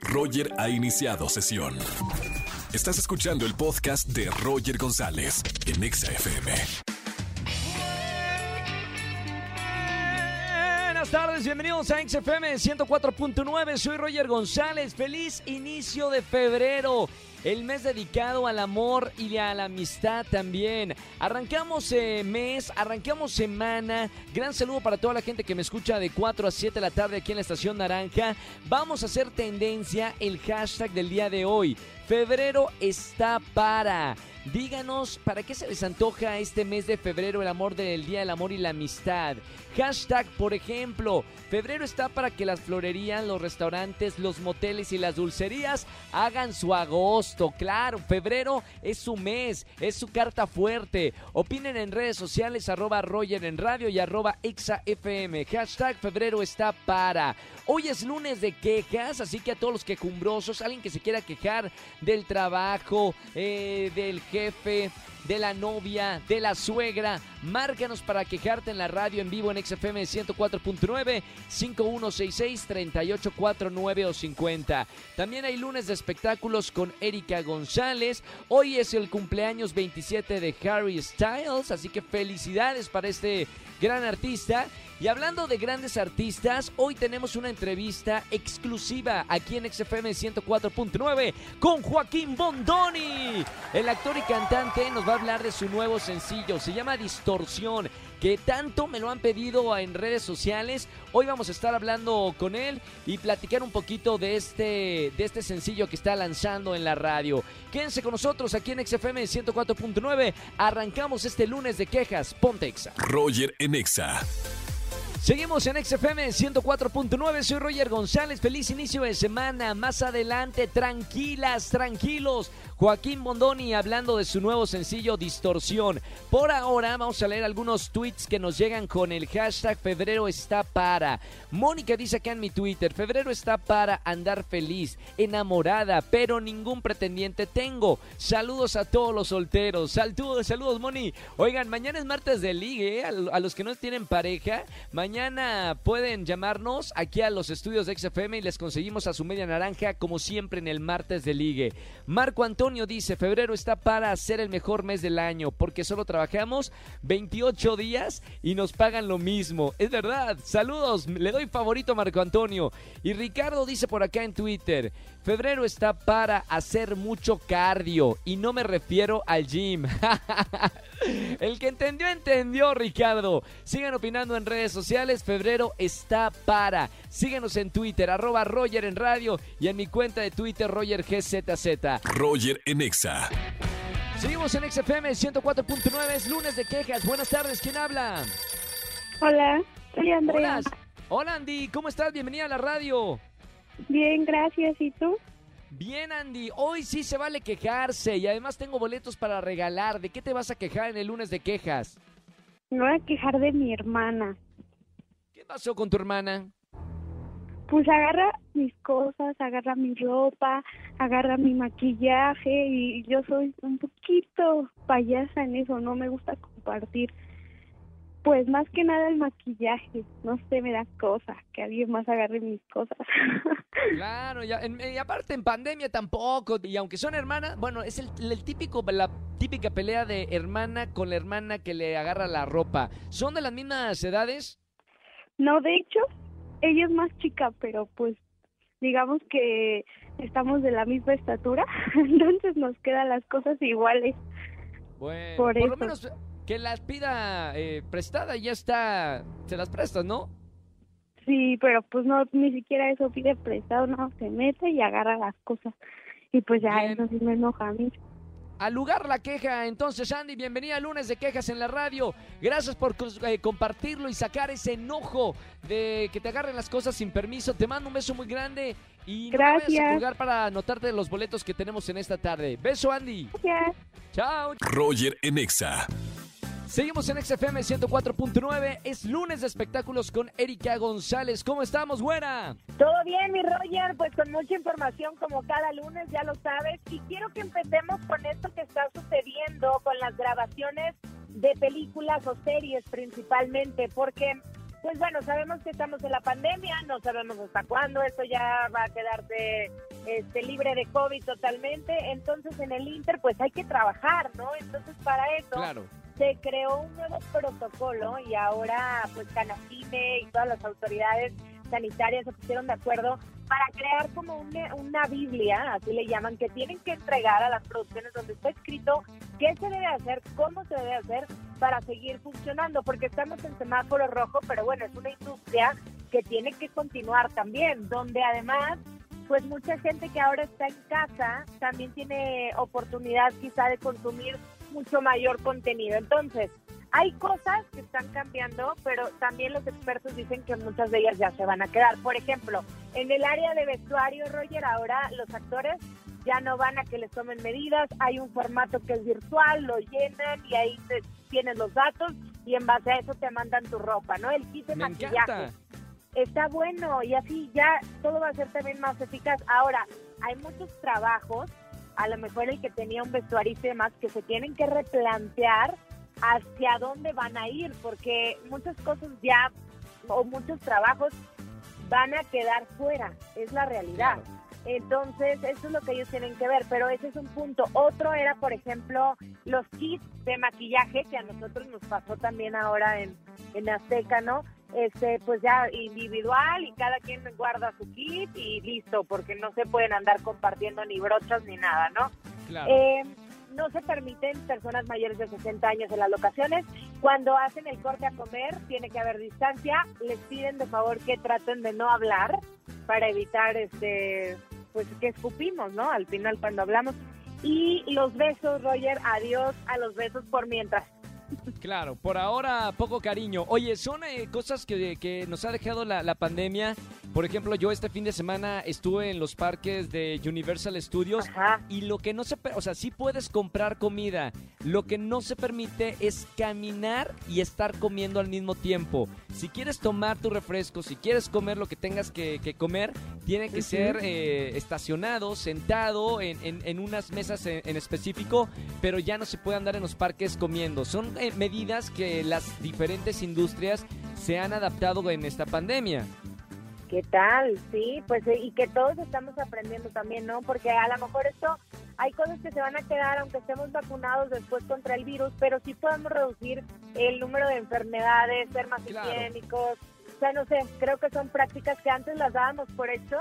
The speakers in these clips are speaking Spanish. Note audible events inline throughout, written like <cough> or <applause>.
Roger ha iniciado sesión. Estás escuchando el podcast de Roger González en Exa FM. Buenas tardes, bienvenidos a XFM 104.9. Soy Roger González. Feliz inicio de febrero. El mes dedicado al amor y a la amistad también. Arrancamos eh, mes, arrancamos semana. Gran saludo para toda la gente que me escucha de 4 a 7 de la tarde aquí en la Estación Naranja. Vamos a hacer tendencia el hashtag del día de hoy. Febrero está para. Díganos para qué se les antoja este mes de febrero el amor del Día del Amor y la Amistad. Hashtag, por ejemplo, febrero está para que las florerías, los restaurantes, los moteles y las dulcerías hagan su agosto. Claro, febrero es su mes, es su carta fuerte. Opinen en redes sociales arroba Roger en radio y arroba FM. Hashtag febrero está para. Hoy es lunes de quejas, así que a todos los quejumbrosos, alguien que se quiera quejar del trabajo, eh, del jefe, de la novia, de la suegra. Márcanos para quejarte en la radio en vivo en XFM 104.9, 5166-3849 o 50. También hay lunes de espectáculos con Erika González. Hoy es el cumpleaños 27 de Harry Styles, así que felicidades para este gran artista. Y hablando de grandes artistas, hoy tenemos una entrevista exclusiva aquí en XFM 104.9 con Joaquín Bondoni. El actor y cantante nos va a hablar de su nuevo sencillo, se llama Distorsión, que tanto me lo han pedido en redes sociales. Hoy vamos a estar hablando con él y platicar un poquito de este, de este sencillo que está lanzando en la radio. Quédense con nosotros aquí en XFM 104.9. Arrancamos este lunes de quejas. Pontexa. Roger en Exa. Seguimos en XFM 104.9, soy Roger González, feliz inicio de semana, más adelante, tranquilas, tranquilos, Joaquín Bondoni hablando de su nuevo sencillo Distorsión. Por ahora vamos a leer algunos tweets que nos llegan con el hashtag Febrero está para. Mónica dice acá en mi Twitter, Febrero está para andar feliz, enamorada, pero ningún pretendiente tengo. Saludos a todos los solteros, saludos, saludos Moni. Oigan, mañana es martes de ligue, ¿eh? a los que no tienen pareja, Mañana pueden llamarnos aquí a los estudios de XFM y les conseguimos a su media naranja como siempre en el martes de ligue. Marco Antonio dice, febrero está para ser el mejor mes del año porque solo trabajamos 28 días y nos pagan lo mismo. Es verdad, saludos, le doy favorito a Marco Antonio. Y Ricardo dice por acá en Twitter, febrero está para hacer mucho cardio y no me refiero al gym. <laughs> el que entendió, entendió, Ricardo. Sigan opinando en redes sociales febrero está para. Síguenos en Twitter, arroba Roger en radio y en mi cuenta de Twitter, Roger GZZ. Roger en Exa. Seguimos en XFM 104.9, es lunes de quejas. Buenas tardes, ¿quién habla? Hola, soy Andrea. Hola, Andy, ¿cómo estás? Bienvenida a la radio. Bien, gracias, ¿y tú? Bien, Andy, hoy sí se vale quejarse y además tengo boletos para regalar. ¿De qué te vas a quejar en el lunes de quejas? Me voy a quejar de mi hermana pasó con tu hermana? Pues agarra mis cosas, agarra mi ropa, agarra mi maquillaje y yo soy un poquito payasa en eso, no me gusta compartir. Pues más que nada el maquillaje, no sé, me da cosa que alguien más agarre mis cosas. <laughs> Claro, y aparte en pandemia tampoco, y aunque son hermanas, bueno, es el, el, típico, la típica pelea de hermana con la hermana que le agarra la ropa. ¿Son de las mismas edades? No, de hecho, ella es más chica, pero pues digamos que estamos de la misma estatura, <laughs> entonces nos quedan las cosas iguales. Bueno, por, lo menos que las pida eh, prestada y ya está, se las prestas, ¿no? Sí, pero pues no, ni siquiera eso pide prestado, no, se mete y agarra las cosas. Y pues ya eso sí me enoja a mí al lugar la queja. Entonces, Andy, bienvenida a lunes de quejas en la radio. Gracias por eh, compartirlo y sacar ese enojo de que te agarren las cosas sin permiso. Te mando un beso muy grande y no Gracias. a colgar para anotarte los boletos que tenemos en esta tarde. Beso, Andy. Gracias. Chao. Roger Enexa. Seguimos en XFM 104.9. Es lunes de espectáculos con Erika González. ¿Cómo estamos, buena? Todo bien, mi Roger. Pues con mucha información como cada lunes, ya lo sabes. Y quiero que empecemos con esto que está sucediendo con las grabaciones de películas o series principalmente, porque pues bueno, sabemos que estamos en la pandemia, no sabemos hasta cuándo, esto ya va a quedarse este, libre de COVID totalmente, entonces en el Inter pues hay que trabajar, ¿no? Entonces para eso se creó un nuevo protocolo y ahora pues Canacine y todas las autoridades sanitarias se pusieron de acuerdo para crear como una, una, Biblia, así le llaman, que tienen que entregar a las producciones donde está escrito qué se debe hacer, cómo se debe hacer para seguir funcionando, porque estamos en semáforo rojo, pero bueno, es una industria que tiene que continuar también, donde además, pues mucha gente que ahora está en casa también tiene oportunidad quizá de consumir mucho mayor contenido. Entonces, hay cosas que están cambiando, pero también los expertos dicen que muchas de ellas ya se van a quedar. Por ejemplo, en el área de vestuario, Roger, ahora los actores ya no van a que les tomen medidas, hay un formato que es virtual, lo llenan y ahí te, tienes los datos y en base a eso te mandan tu ropa, ¿no? El kit de maquillaje. Está bueno y así ya todo va a ser también más eficaz. Ahora, hay muchos trabajos, a lo mejor el que tenía un vestuarista y demás, que se tienen que replantear hacia dónde van a ir, porque muchas cosas ya o muchos trabajos van a quedar fuera, es la realidad. Entonces, eso es lo que ellos tienen que ver, pero ese es un punto. Otro era, por ejemplo, los kits de maquillaje, que a nosotros nos pasó también ahora en, en Azteca, ¿no? Este, pues ya individual y cada quien guarda su kit y listo, porque no se pueden andar compartiendo ni brochas ni nada, ¿no? Claro. Eh, no se permiten personas mayores de 60 años en las locaciones. Cuando hacen el corte a comer, tiene que haber distancia. Les piden de favor que traten de no hablar para evitar este pues que escupimos, ¿no? Al final cuando hablamos. Y los besos, Roger, adiós a los besos por mientras. Claro, por ahora poco cariño. Oye, son eh, cosas que, que, nos ha dejado la, la pandemia por ejemplo, yo este fin de semana estuve en los parques de Universal Studios y lo que no se, o sea, sí puedes comprar comida, lo que no se permite es caminar y estar comiendo al mismo tiempo. Si quieres tomar tu refresco, si quieres comer lo que tengas que, comer, tiene que ser eh, estacionado, sentado en, unas mesas en, específico, pero ya no se puede andar en los parques comiendo. Son eh, medidas que las diferentes industrias se han adaptado en esta pandemia. ¿Qué tal? Sí, pues eh, y que todos estamos aprendiendo también, ¿no? Porque a lo mejor esto, hay cosas que se van a quedar aunque estemos vacunados después contra el virus, pero sí podemos reducir el número de enfermedades, ser más higiénicos. O sea, no sé, creo que son prácticas que antes las dábamos por hecho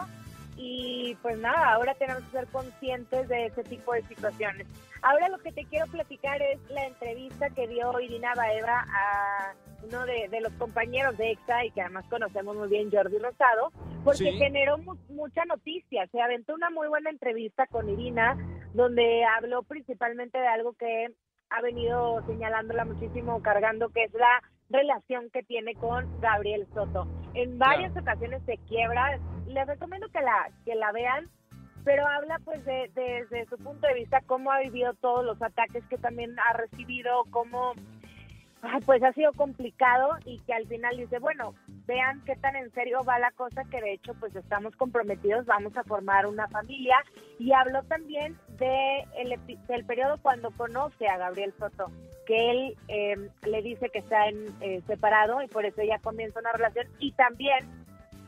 y pues nada, ahora tenemos que ser conscientes de ese tipo de situaciones. Ahora lo que te quiero platicar es la entrevista que dio Irina Baeva a uno de, los compañeros de EXA y que además conocemos muy bien, Jordi Rosado, porque generó mucha noticia. Se aventó una muy buena entrevista con Irina, donde habló principalmente de algo que ha venido señalándola muchísimo, cargando, que es la relación que tiene con Gabriel Soto. En varias ocasiones se quiebra. Les recomiendo que la, que la vean, pero habla pues de, desde su punto de vista cómo ha vivido todos los ataques que también ha recibido, cómo pues ha sido complicado y que al final dice, bueno, vean qué tan en serio va la cosa, que de hecho pues estamos comprometidos, vamos a formar una familia. Y habló también de el, del periodo cuando conoce a Gabriel Soto, que él em, le dice que está en, eh, separado y por eso ella comienza una relación. Y también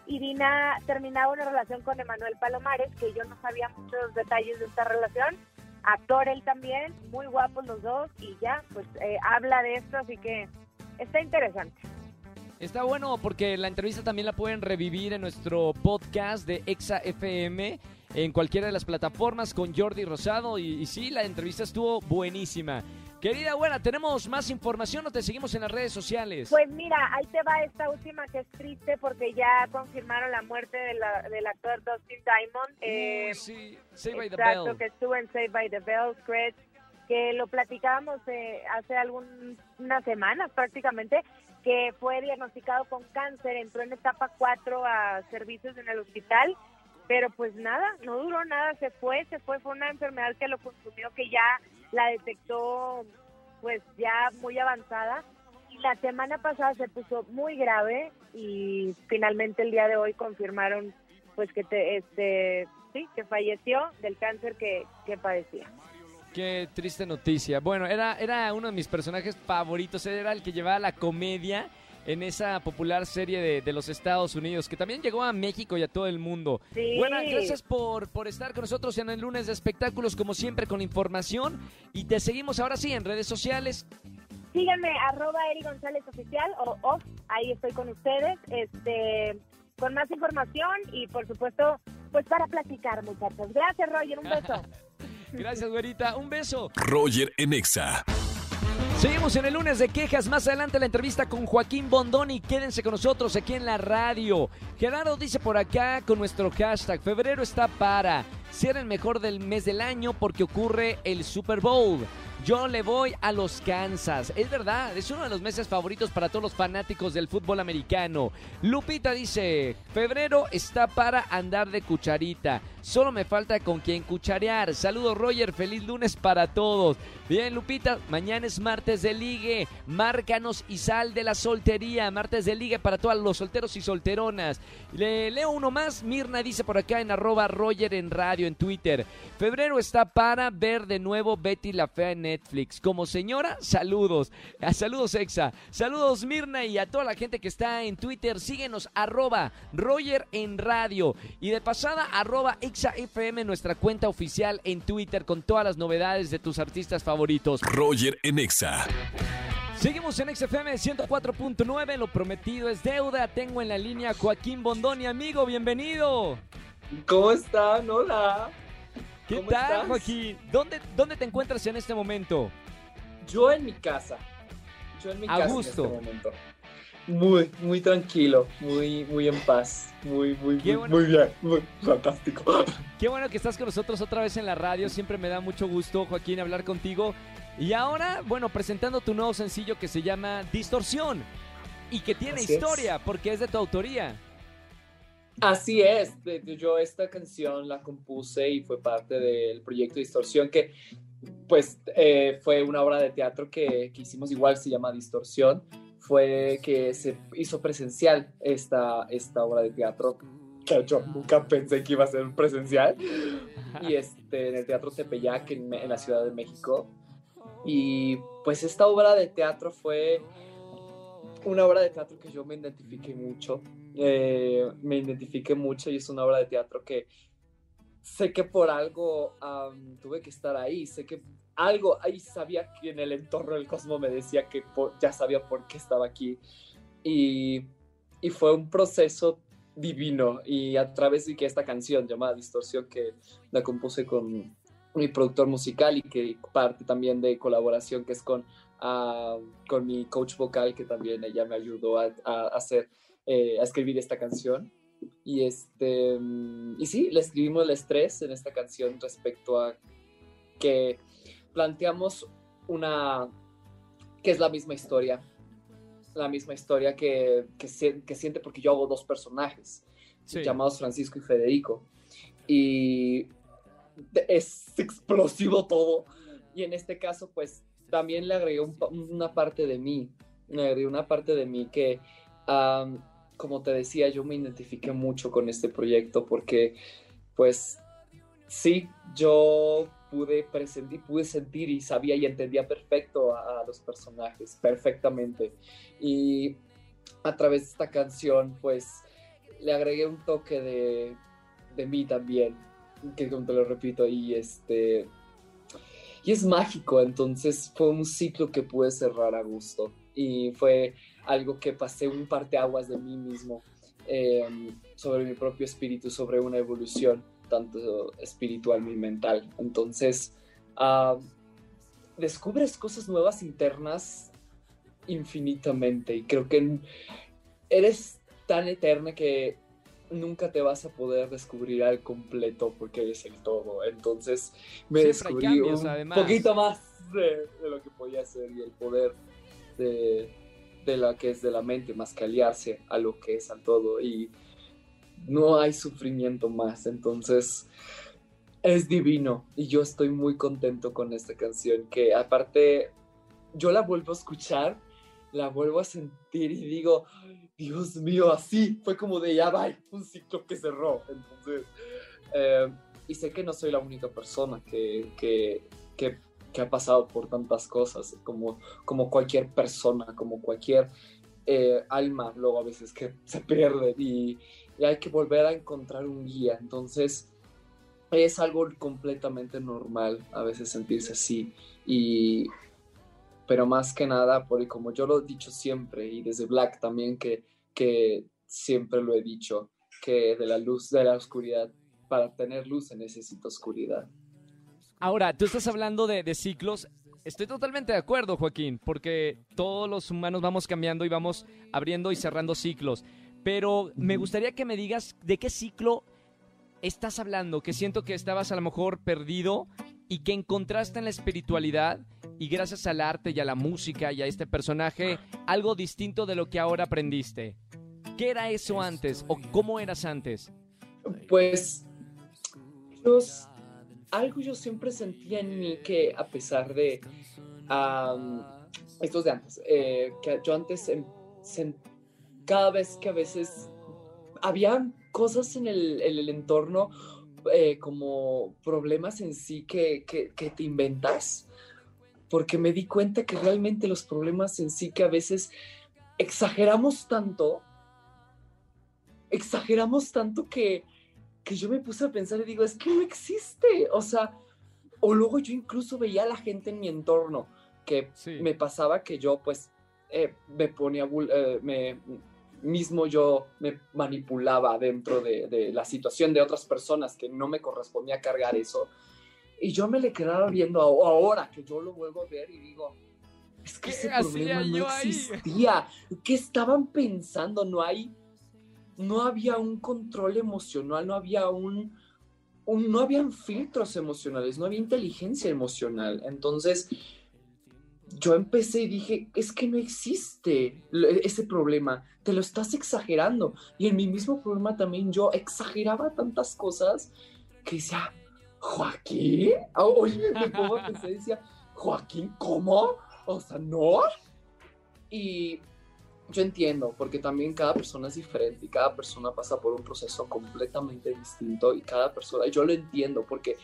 Irina terminaba una relación con Emanuel Palomares, que yo no sabía muchos detalles de esta relación actor él también, muy guapos los dos y ya, pues eh, habla de esto, así que está interesante. Está bueno porque la entrevista también la pueden revivir en nuestro podcast de Exa FM en cualquiera de las plataformas con Jordi Rosado y, y sí, la entrevista estuvo buenísima. Querida buena, ¿tenemos más información o te seguimos en las redes sociales? Pues mira, ahí te va esta última que es triste porque ya confirmaron la muerte del actor Dustin Diamond. Eh, sí, Save by the Bell. que estuvo en Save by the Bell, Scratch, que lo platicábamos eh, hace algunas semanas prácticamente, que fue diagnosticado con cáncer, entró en etapa 4 a servicios en el hospital pero pues nada, no duró nada, se fue, se fue, fue una enfermedad que lo consumió, que ya la detectó pues ya muy avanzada y la semana pasada se puso muy grave y finalmente el día de hoy confirmaron pues que te, este sí que falleció del cáncer que, que padecía. Qué triste noticia. Bueno, era, era uno de mis personajes favoritos, era el que llevaba la comedia en esa popular serie de, los Estados Unidos, que también llegó a México y a todo el mundo. Bueno, gracias por, por estar con nosotros en el lunes de espectáculos, como siempre, con información. Y te seguimos ahora sí en redes sociales. Síganme, arroba Eri González Oficial o off, ahí estoy con ustedes, este, con más información y por supuesto, pues para platicar, muchachos. Gracias, Roger, un beso. <laughs> Gracias, güerita, un beso. Roger Enexa. Seguimos en el lunes de quejas. Más adelante la entrevista con Joaquín Bondoni. Quédense con nosotros aquí en la radio. Gerardo dice por acá con nuestro hashtag: Febrero está para ser el mejor del mes del año porque ocurre el Super Bowl. Yo le voy a los Kansas. Es verdad, es uno de los meses favoritos para todos los fanáticos del fútbol americano. Lupita dice, febrero está para andar de cucharita. Solo me falta con quien cucharear. Saludos Roger, feliz lunes para todos. Bien Lupita, mañana es martes de ligue. Márcanos y sal de la soltería. Martes de ligue para todos los solteros y solteronas. Le leo uno más. Mirna dice por acá en arroba Roger en radio en Twitter. Febrero está para ver de nuevo Betty la Fea en Netflix. Como señora, saludos. Ah, saludos, Exa. Saludos, Mirna, y a toda la gente que está en Twitter. Síguenos, arroba Roger en radio. Y de pasada, arroba Exa FM, nuestra cuenta oficial en Twitter con todas las novedades de tus artistas favoritos. Roger en Exa. Seguimos en XFM 104.9, lo prometido es deuda. Tengo en la línea Joaquín Bondoni, amigo, bienvenido. ¿Cómo están? Hola. ¿Qué tal, Joaquín? ¿Dónde, ¿Dónde te encuentras en este momento? Yo en mi casa. Yo en mi A casa gusto. en este momento. Muy, muy tranquilo, muy, muy en paz, muy, muy, muy, bien, muy fantástico. <laughs> Qué bueno que estás con nosotros otra vez en la radio. Siempre me da mucho gusto, Joaquín, hablar contigo. Y ahora, bueno, presentando tu nuevo sencillo que se llama Distorsión y que tiene historia porque es de tu autoría. Así es, yo esta canción la compuse y fue parte del proyecto Distorsión, que pues eh, fue una obra de teatro que, hicimos igual, se llama Distorsión, fue que se hizo presencial esta, esta obra de teatro, que yo nunca pensé que iba a ser presencial, y este, en el Teatro Tepeyac en, en la Ciudad de México. Y pues esta obra de teatro fue una obra de teatro que yo me identifiqué mucho, eh, me identifiqué mucho y es una obra de teatro que sé que por algo tuve que estar ahí, sé que algo ahí sabía que en el entorno del cosmos me decía que ya sabía por qué estaba aquí. Y, y, fue un proceso divino y a través de que esta canción llamada Distorsión que la compuse con mi productor musical y que parte también de colaboración que es con con mi coach vocal, que también ella me ayudó a, hacer, eh, a escribir esta canción. Y, este, y sí, le escribimos el estrés en esta canción respecto a que planteamos una, que es la misma historia, la misma historia que, que, siente porque yo hago dos personajes, llamados Francisco y Federico. Y es explosivo todo. Y en este caso, pues también le agregué una parte de mí, le agregué una parte de mí que, como te decía, yo me identifiqué mucho con este proyecto porque, pues, sí, yo pude presentir, pude sentir y sabía y entendía perfecto a, los personajes, perfectamente. Y a través de esta canción, pues, le agregué un toque de, de mí también, que como te lo repito, y este y es mágico, entonces fue un ciclo que pude cerrar a gusto y fue algo que pasé un parteaguas de mí mismo em, sobre mi propio espíritu, sobre una evolución tanto espiritual y mental. Entonces, ah, descubres cosas nuevas internas infinitamente y creo que eres tan eterna que nunca te vas a poder descubrir al completo porque eres el todo. Entonces me descubrí un poquito más de, lo que podía ser y el poder de, de la que es de la mente, más que aliarse a lo que es al todo. Y no hay sufrimiento más. Entonces es divino y yo estoy muy contento con esta canción que aparte yo la vuelvo a escuchar, la vuelvo a sentir y digo, Dios mío, así fue como de ya va, un ciclo que cerró. Entonces, eh, y sé que no soy la única persona que, que, ha pasado por tantas cosas, como, como cualquier persona, como cualquier eh, alma luego a veces que <laughs> se pierde y, y, hay que volver a encontrar un guía. Entonces es algo completamente normal a veces sentirse así y pero más que nada, porque como yo lo he dicho siempre y desde Black también que, que siempre lo he dicho, que de la luz, de la oscuridad, para tener luz se necesita oscuridad. Ahora, tú estás hablando de, de ciclos. Estoy totalmente de acuerdo, Joaquín, porque todos los humanos vamos cambiando y vamos abriendo y cerrando ciclos. Pero me gustaría que me digas de qué ciclo estás hablando, que siento que estabas a lo mejor perdido y que encontraste en la espiritualidad y gracias al arte y a la música y a este personaje algo distinto de lo que ahora aprendiste. ¿Qué era eso antes o cómo eras antes? Pues algo yo siempre sentía en mí que a pesar de estos de antes, eh, que yo antes cada vez que a veces había cosas en el, en el entorno eh, como problemas en sí que, que, que, te inventas, porque me di cuenta que realmente los problemas en sí que a veces exageramos tanto, exageramos tanto que, que yo me puse a pensar y digo, es que no existe, o sea, o luego yo incluso veía a la gente en mi entorno, que me pasaba que yo pues eh, me ponía, eh, me, mismo yo me manipulaba dentro de, la situación de otras personas que no me correspondía cargar eso. Y yo me le quedaba viendo ahora que yo lo vuelvo a ver y digo, es que ese problema no existía. ¿Qué estaban pensando? No hay, no había un control emocional, no había un, no habían filtros emocionales, no había inteligencia emocional. Entonces, yo empecé y dije, es que no existe ese problema, te lo estás exagerando. Y en mi mismo problema también yo exageraba tantas cosas que decía, Joaquín, oye, me pongo a pensar decía, Joaquín, ¿cómo? O sea, no. Y yo entiendo, porque también cada persona es diferente y cada persona pasa por un proceso completamente distinto y cada persona, yo lo entiendo, porque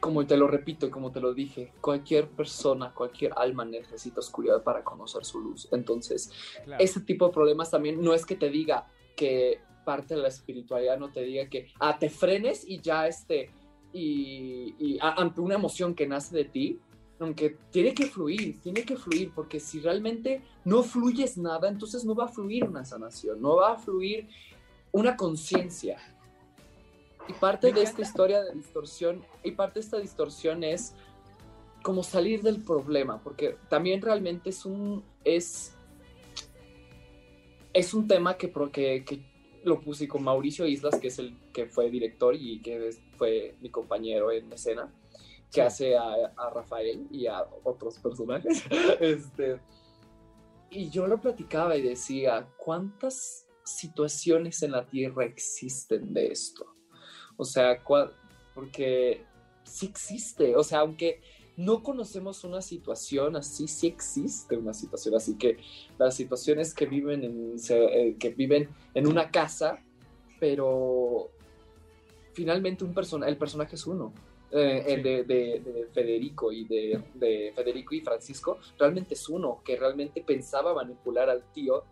como te lo repito y como te lo dije, cualquier persona, cualquier alma necesita oscuridad para conocer su luz. Entonces, ese tipo de problemas también no es que te diga que parte de la espiritualidad no te diga que ah, te frenes y ya este, y, y ante una emoción que nace de ti, aunque tiene que fluir, tiene que fluir, porque si realmente no fluyes nada, entonces no va a fluir una sanación, no va a fluir una conciencia. Y parte de esta historia de distorsión, y parte de esta distorsión es como salir del problema, porque también realmente es un, es, es un tema que, que, que lo puse con Mauricio Islas, que es el que fue director y que fue mi compañero en escena, que hace a, a, Rafael y a otros personajes. <laughs> este, y yo lo platicaba y decía, ¿cuántas situaciones en la Tierra existen de esto? O sea, porque sí existe, o sea, aunque no conocemos una situación así, sí existe una situación así que las situaciones que viven en, eh, que viven en una casa, pero finalmente un persona, el personaje es uno. Eh, el de, Federico y de, de, Federico y Francisco realmente es uno que realmente pensaba manipular al tío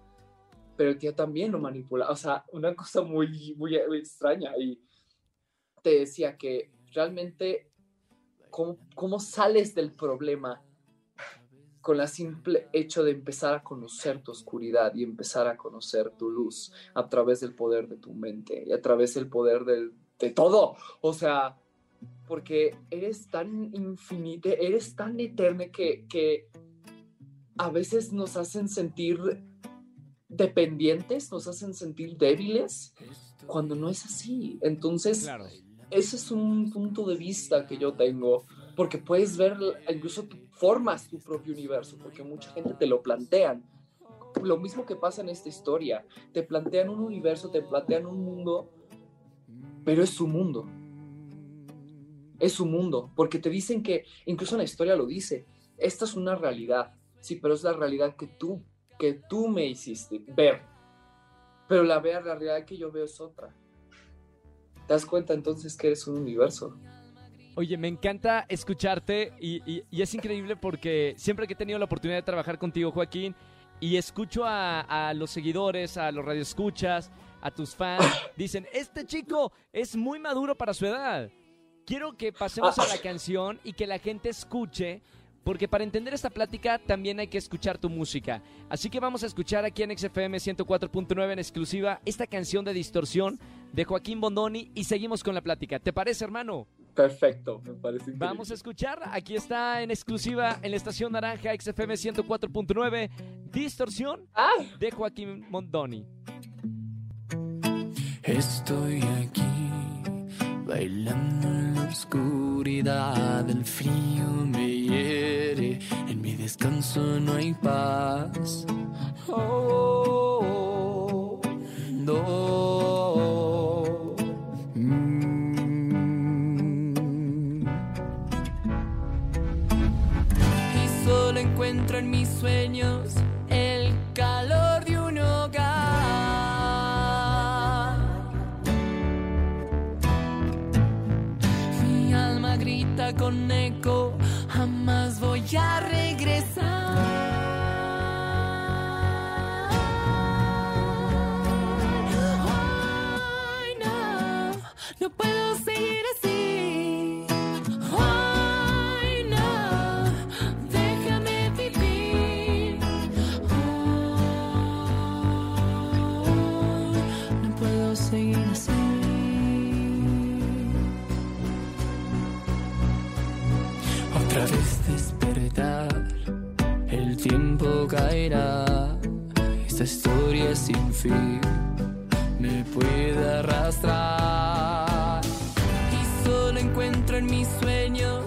pero el tío también lo manipula. O sea una cosa muy muy, muy extraña. Y te decía que realmente cómo, cómo sales del problema con el simple hecho de empezar a conocer tu oscuridad y empezar a conocer tu luz a través del poder de tu mente y a través del poder del, de todo. O sea, porque eres tan infinito, eres tan eterno que, que a veces nos hacen sentir dependientes, nos hacen sentir débiles, cuando no es así. Entonces, claro ese es un punto de vista que yo tengo, porque puedes ver, incluso tú formas tu propio universo, porque mucha gente te lo plantean. Lo mismo que pasa en esta historia, te plantean un universo, te plantean un mundo, pero es su mundo. Es su mundo, porque te dicen que, incluso en la historia lo dice, esta es una realidad, sí, pero es la realidad que tú, que tú me hiciste ver. Pero la, la realidad que yo veo es otra te das cuenta entonces que eres un universo. Oye, me encanta escucharte y, es increíble porque siempre que he tenido la oportunidad de trabajar contigo, Joaquín, y escucho a, a los seguidores, a los radioescuchas, a tus fans, <coughs> dicen, este chico es muy maduro para su edad. Quiero que pasemos a la <laughs> canción y que la gente escuche, porque para entender esta plática también hay que escuchar tu música. Así que vamos a escuchar aquí en XFM 104.9 en exclusiva esta canción de distorsión de Joaquín Bondoni y seguimos con la plática. ¿Te parece, hermano? Perfecto, me parece. Vamos a escuchar. Aquí está en exclusiva en la estación naranja XFM 104.9 Distorsión ah. de Joaquín Bondoni. Estoy aquí bailando en la oscuridad, el frío me hiere, en mi descanso no hay paz. Oh, Esta historia sin fin me puede arrastrar. Y solo encuentro en mis sueños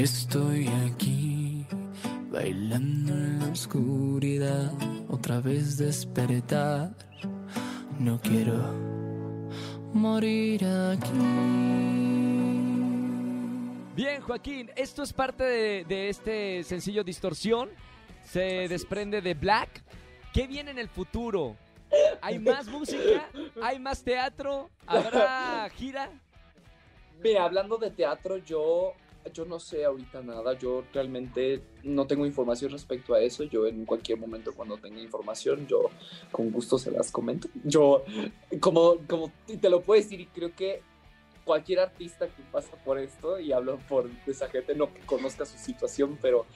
Estoy aquí bailando en la oscuridad, otra vez despertar. No quiero morir aquí. Bien, Joaquín, esto es parte de, de este sencillo Distorsión. Se desprende de Black. ¿Qué viene en el futuro? ¿Hay más música? ¿Hay más teatro? ¿Habrá <laughs> gira? Mira, hablando de teatro, yo, yo no sé ahorita nada. Yo realmente no tengo información respecto a eso. Yo en cualquier momento cuando tenga información, yo con gusto se las comento. Yo, como, como te lo puedo decir, y creo que cualquier artista que pasa por esto, y hablo por esa gente, no que conozca su situación, pero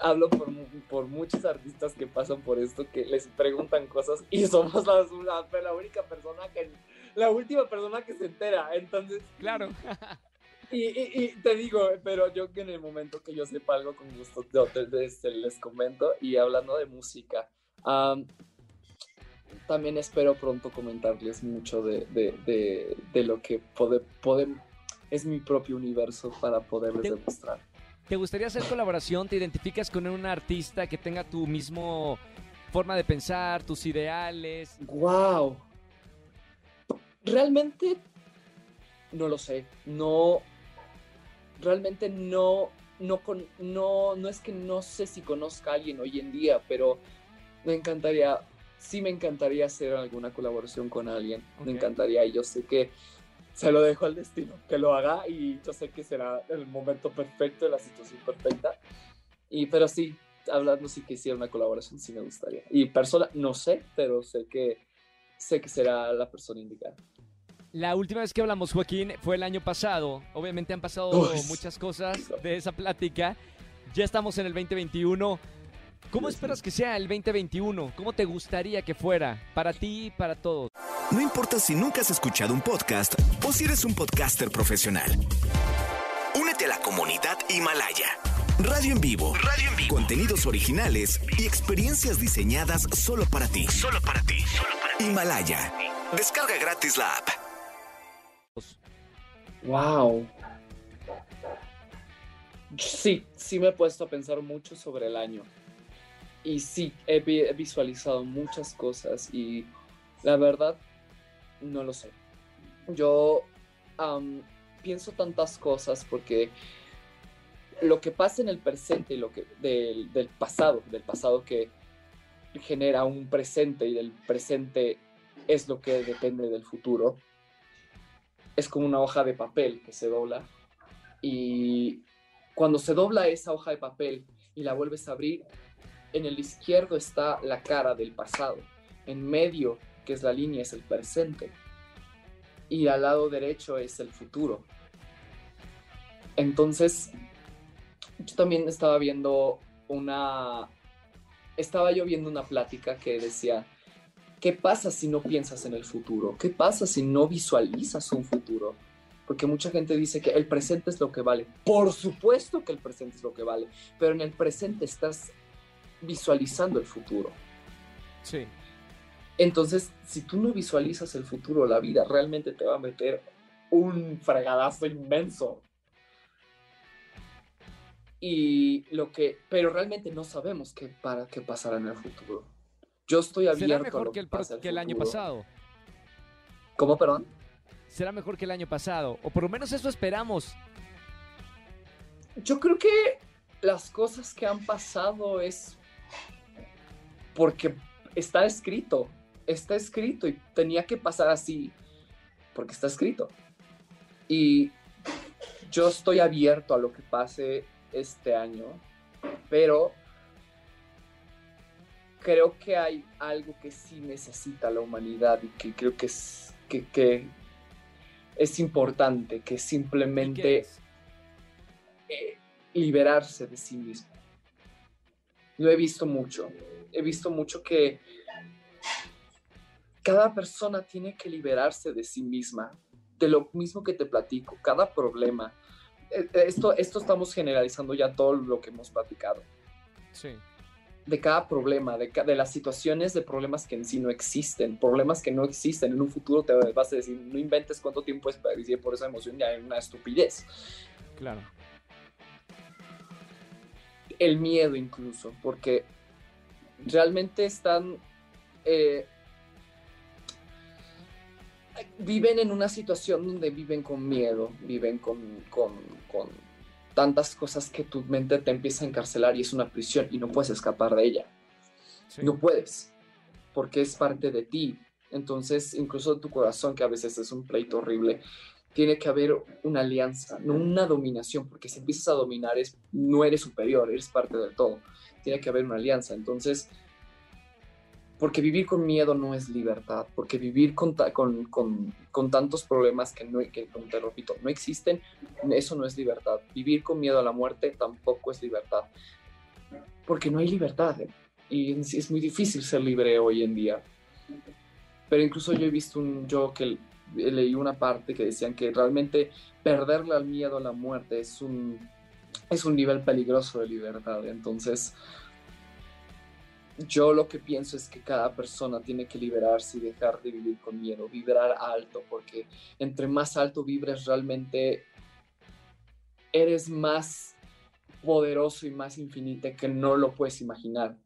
hablo por, por muchos artistas que pasan por esto, que les preguntan cosas y somos la, la, la única persona que, la última persona que se entera. Entonces, Claro. <laughs> y, y- y te digo, pero yo que en el momento que yo sepa algo con gusto yo te- te- te- les comento. Y hablando de música, am, también espero pronto comentarles mucho de, de- de- de lo que es mi propio universo para poderles demostrar. ¿Te gustaría hacer colaboración? ¿Te identificas con un artista que tenga tu mismo forma de pensar, tus ideales. Wow. Realmente no lo sé. No. Realmente no. No, con, no, no es que no sé si conozca a alguien hoy en día, pero me encantaría, sí me encantaría hacer alguna colaboración con alguien. Me encantaría y yo sé que se lo dejo al destino, que lo haga y yo sé que será el momento perfecto, la situación perfecta. Y, pero sí, hablando sí que hiciera una colaboración, sí me gustaría. Y persona, no sé, pero sé que, sé que será la persona indicada. La última vez que hablamos, Joaquín, fue el año pasado. Obviamente han pasado muchas cosas de esa plática. Ya estamos en el 2021. ¿Cómo esperas que sea el 2021? ¿Cómo te gustaría que fuera? Para ti y para todos. No importa si nunca has escuchado un podcast o si eres un podcaster profesional. Únete a la comunidad Himalaya. Radio en vivo. Radio en vivo. Contenidos originales y experiencias diseñadas solo para ti. Solo para ti. Solo para ti. Himalaya. Descarga gratis la app. Wow. Sí, sí me he puesto a pensar mucho sobre el año. Y sí, he, visualizado muchas cosas y la verdad, no lo sé. Yo pienso tantas cosas porque lo que pasa en el presente y lo que del, pasado, del pasado que genera un presente y del presente es lo que depende del futuro, es como una hoja de papel que se dobla. Y cuando se dobla esa hoja de papel y la vuelves a abrir, en el izquierdo está la cara del pasado, en medio, que es la línea, es el presente, y al lado derecho es el futuro. Entonces, yo también estaba viendo una, estaba yo viendo una plática que decía, ¿qué pasa si no piensas en el futuro? ¿Qué pasa si no visualizas un futuro? Porque mucha gente dice que el presente es lo que vale. Por supuesto que el presente es lo que vale, pero en el presente estás visualizando el futuro. Sí. Entonces, si tú no visualizas el futuro, la vida realmente te va a meter un fregadazo inmenso. Y lo que, pero realmente no sabemos qué para qué pasará en el futuro. Yo estoy abierto ¿Será mejor que, el, que el año pasado. ¿Cómo, perdón? Será mejor que el año pasado, o por lo menos eso esperamos. Yo creo que las cosas que han pasado es porque está escrito, está escrito y tenía que pasar así porque está escrito. Y yo estoy abierto a lo que pase este año, pero creo que hay algo que sí necesita la humanidad y que creo que es, que, es importante, que simplemente eh, liberarse de sí mismo. Lo he visto mucho he visto mucho que cada persona tiene que liberarse de sí misma, de lo mismo que te platico, cada problema. Eh, eh, esto, esto estamos generalizando ya todo lo que hemos platicado. Sí. De cada problema, de, de las situaciones de problemas que en sí no existen, problemas que no existen. En un futuro te vas a decir, no inventes cuánto tiempo es para decir por esa emoción, ya hay una estupidez. Claro. El miedo incluso, porque realmente están... Eh, viven en una situación donde viven con miedo, viven con, tantas cosas que tu mente te empieza a encarcelar y es una prisión y no puedes escapar de ella. No puedes, porque es parte de ti. Entonces, incluso tu corazón, que a veces es un pleito horrible, tiene que haber una alianza, no una dominación, porque si empiezas a dominar es, no eres superior, eres parte del todo tiene que haber una alianza. Entonces, porque vivir con miedo no es libertad, porque vivir con, con, tantos problemas que, no, que, como te repito, no existen, eso no es libertad. Vivir con miedo a la muerte tampoco es libertad, porque no hay libertad ¿eh? y es muy difícil ser libre hoy en día. Pero incluso yo he visto un, yo que leí una parte que decían que realmente perderle al miedo a la muerte es un es un nivel peligroso de libertad. Entonces, yo lo que pienso es que cada persona tiene que liberarse y dejar de vivir con miedo, vibrar alto, porque entre más alto vibres realmente eres más poderoso y más infinito que no lo puedes imaginar.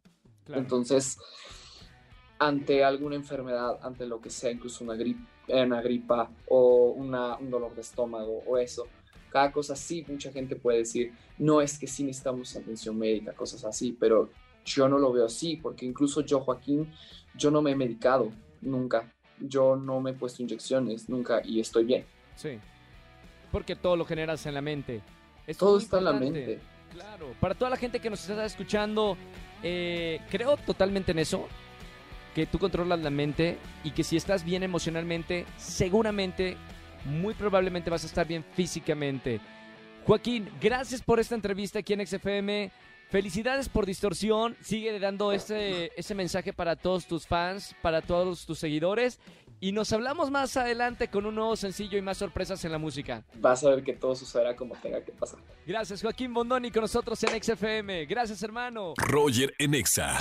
Entonces, ante alguna enfermedad, ante lo que sea, incluso una, gripe, una gripa o una, un dolor de estómago o eso, cada cosa así, mucha gente puede decir, no es que sí necesitamos atención médica, cosas así, pero yo no lo veo así, porque incluso yo, Joaquín, yo no me he medicado nunca, yo no me he puesto inyecciones nunca y estoy bien. Sí, porque todo lo generas en la mente. todo está en la mente. Claro, para toda la gente que nos está escuchando, eh, creo totalmente en eso, que tú controlas la mente y que si estás bien emocionalmente, seguramente, muy probablemente vas a estar bien físicamente. Joaquín, gracias por esta entrevista aquí en XFM. Felicidades por Distorsión. Sigue dando ese, ese mensaje para todos tus fans, para todos tus seguidores. Y nos hablamos más adelante con un nuevo sencillo y más sorpresas en la música. Vas a ver que todo sucederá como tenga que pasar. Gracias, Joaquín Bondoni, con nosotros en XFM. Gracias, hermano. Roger en Exa.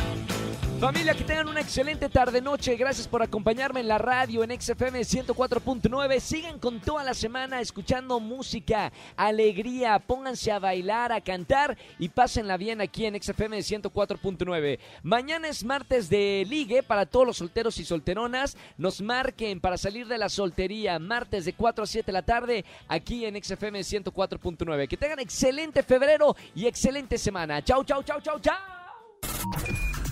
Familia, que tengan una excelente tarde-noche. Gracias por acompañarme en la radio en XFM 104.9. Sigan con toda la semana escuchando música, alegría. Pónganse a bailar, a cantar y pásenla bien aquí en XFM 104.9. Mañana es martes de ligue para todos los solteros y solteronas. Nos marquen para salir de la soltería. Martes de 4 a 7 de la tarde aquí en XFM 104.9. Que tengan excelente febrero y excelente semana. Chau, chau, chau, chau, chau.